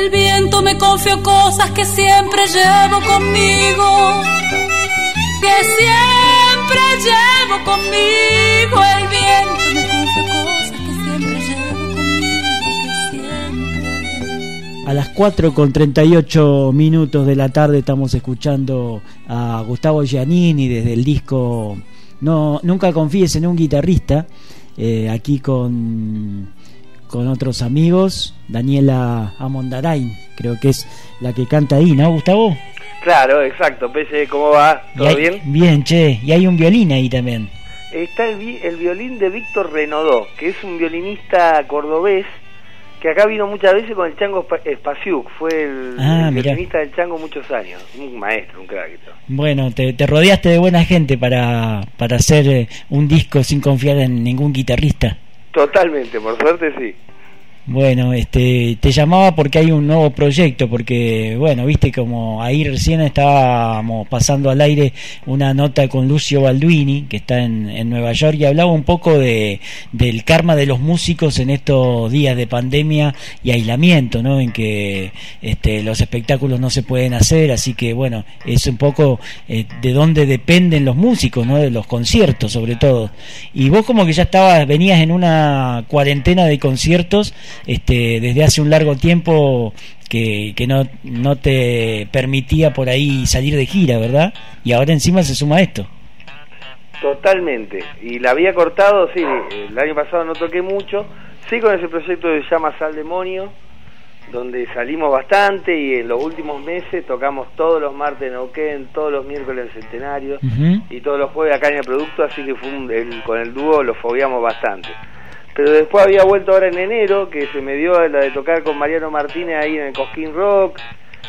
El viento me confió cosas que siempre llevo conmigo, que siempre llevo conmigo. El viento me confió cosas que siempre llevo conmigo, que siempre. A las 4 con 38 minutos de la tarde estamos escuchando a Gustavo Giannini desde el disco No Nunca confíes en un guitarrista, eh, aquí con con otros amigos, Daniela Amondarain, creo que es la que canta ahí, ¿no, Gustavo? Claro, exacto. Pese, ¿cómo va? ¿Todo bien? Bien, che. Y hay un violín ahí también. Está el, el violín de Víctor Renodó, que es un violinista cordobés que acá vino muchas veces con el Chango Spasiuk, fue el, Ah, el violinista del Chango muchos años, un maestro, un crack. Bueno, te, te rodeaste de buena gente para, para hacer eh, un disco sin confiar en ningún guitarrista. Totalmente, por suerte sí. Bueno, este, te llamaba porque hay un nuevo proyecto, porque, bueno, viste como ahí recién estábamos pasando al aire una nota con Lucio Balduini, que está en, Nueva York, y hablaba un poco de, del karma de los músicos en estos días de pandemia y aislamiento, ¿no? En que este, los espectáculos no se pueden hacer, así que, bueno, es un poco eh, de dónde dependen los músicos, ¿no? De los conciertos, sobre todo. Y vos como que ya estabas, venías en una cuarentena de conciertos, este, desde hace un largo tiempo que, que no, no te permitía por ahí salir de gira, ¿verdad? Y ahora encima se suma esto. Totalmente. Y la había cortado, sí, el año pasado no toqué mucho, sí con ese proyecto de Llamas al Demonio, donde salimos bastante y en los últimos meses tocamos todos los martes en Neuquén, todos los miércoles en Centenario y todos los jueves acá en el producto, así que fue un- el- con el dúo lo fogueamos bastante. Pero después había vuelto ahora en enero, que se me dio la de tocar con Mariano Martínez ahí en el Cosquín Rock,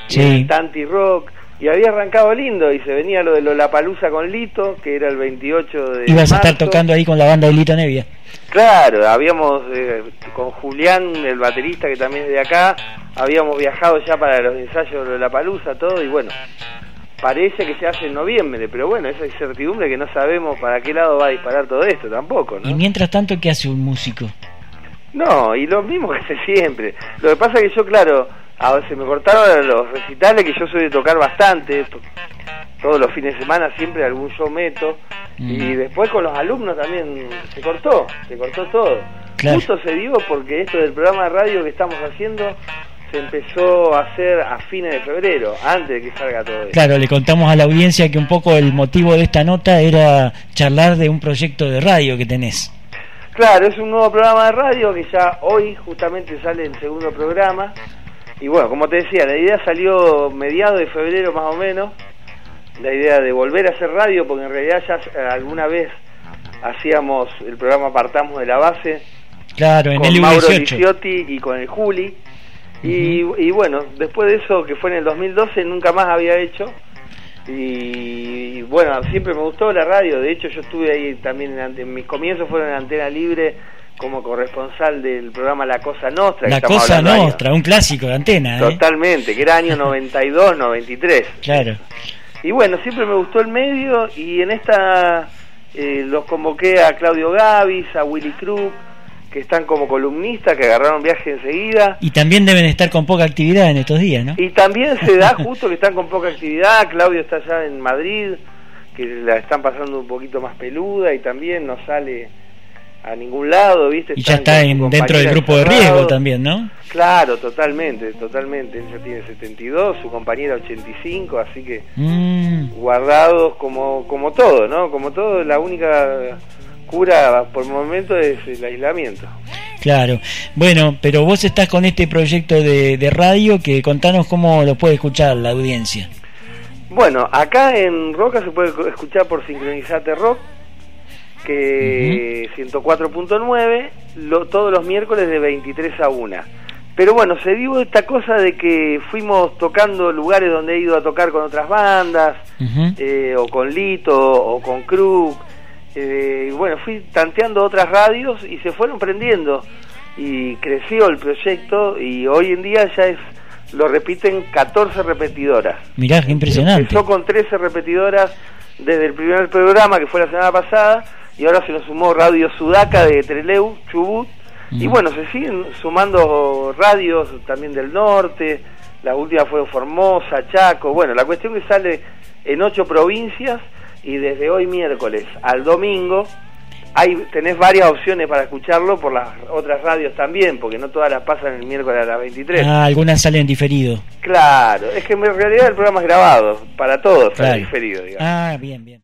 Sí. en el Tanti Rock, y había arrancado lindo, y se venía lo de Lollapalooza con Lito, que era el 28 de Ibas a estar marzo. tocando ahí con la banda de Lito Nevia. Claro, habíamos, eh, con Julián, el baterista que también es de acá, habíamos viajado ya para los ensayos de la palusa, todo, y bueno, parece que se hace en noviembre, pero bueno, esa incertidumbre que no sabemos para qué lado va a disparar todo esto tampoco, ¿no? Y mientras tanto, ¿qué hace un músico? No, y lo mismo que hace siempre. Lo que pasa es que yo, claro, a se me cortaron los recitales, que yo soy de tocar bastante, to- todos los fines de semana siempre algún show meto, Mm. y después con los alumnos también se cortó, se cortó todo. Claro. Justo se dio porque esto del programa de radio que estamos haciendo se empezó a hacer a fines de febrero, antes de que salga todo esto. Claro, le contamos a la audiencia que un poco el motivo de esta nota era charlar de un proyecto de radio que tenés. Claro, es un nuevo programa de radio que ya hoy justamente sale el segundo programa. Y bueno, como te decía, la idea salió mediados de febrero más o menos. La idea de volver a hacer radio, porque en realidad ya eh, alguna vez hacíamos el programa Apartamos de la Base Claro, en con el Mauro 18 Liciotti y con el Juli. Y, y bueno, después de eso, que fue en el 2012, nunca más había hecho. Y bueno, siempre me gustó la radio. De hecho, yo estuve ahí también, en, en mis comienzos fueron en Antena Libre como corresponsal del programa La Cosa Nostra. La cosa nostra, un clásico de antena, ¿eh? Totalmente, que era año 92, 93. Claro. Y bueno, siempre me gustó el medio y en esta eh, los convoqué a Claudio Gavis, a Willy Krug, que están como columnistas, que agarraron viaje enseguida. Y también deben estar con poca actividad en estos días, ¿no? Y también se da justo que están con poca actividad, Claudio está allá en Madrid, que la están pasando un poquito más peluda y también no sale a ningún lado, ¿viste? Y ya está en, dentro del grupo de riesgo también, ¿no? Claro, totalmente, totalmente. Él ya tiene 72, su compañera 85, así que Mm, guardados como, como todo, ¿no? Como todo, la única cura por el momento es el aislamiento. claro. Bueno, pero vos estás con este proyecto de, de radio que contanos cómo lo puede escuchar la audiencia. Bueno, acá en Roca se puede escuchar por Sincronizate Rock, que 104.9, lo, todos los miércoles de 23 a 1. Pero bueno, se dio esta cosa de que fuimos tocando lugares donde he ido a tocar con otras bandas, eh, o con Lito, o con Krug. Eh, bueno, fui tanteando otras radios y se fueron prendiendo. Y creció el proyecto y hoy en día ya es lo repiten 14 repetidoras. Mirá, qué impresionante. Empezó con 13 repetidoras desde el primer programa, que fue la semana pasada, y ahora se nos sumó Radio Sudaca de Treleu, Chubut, Y bueno, se siguen sumando radios también del norte, la última fue Formosa, Chaco, bueno, la cuestión que sale en ocho provincias y desde hoy miércoles al domingo hay, tenés varias opciones para escucharlo por las otras radios también, porque no todas las pasan el miércoles a las 23. Ah, algunas salen diferido. Claro, es que en realidad el programa es grabado, para todos sale diferido. Digamos. Ah, bien, bien.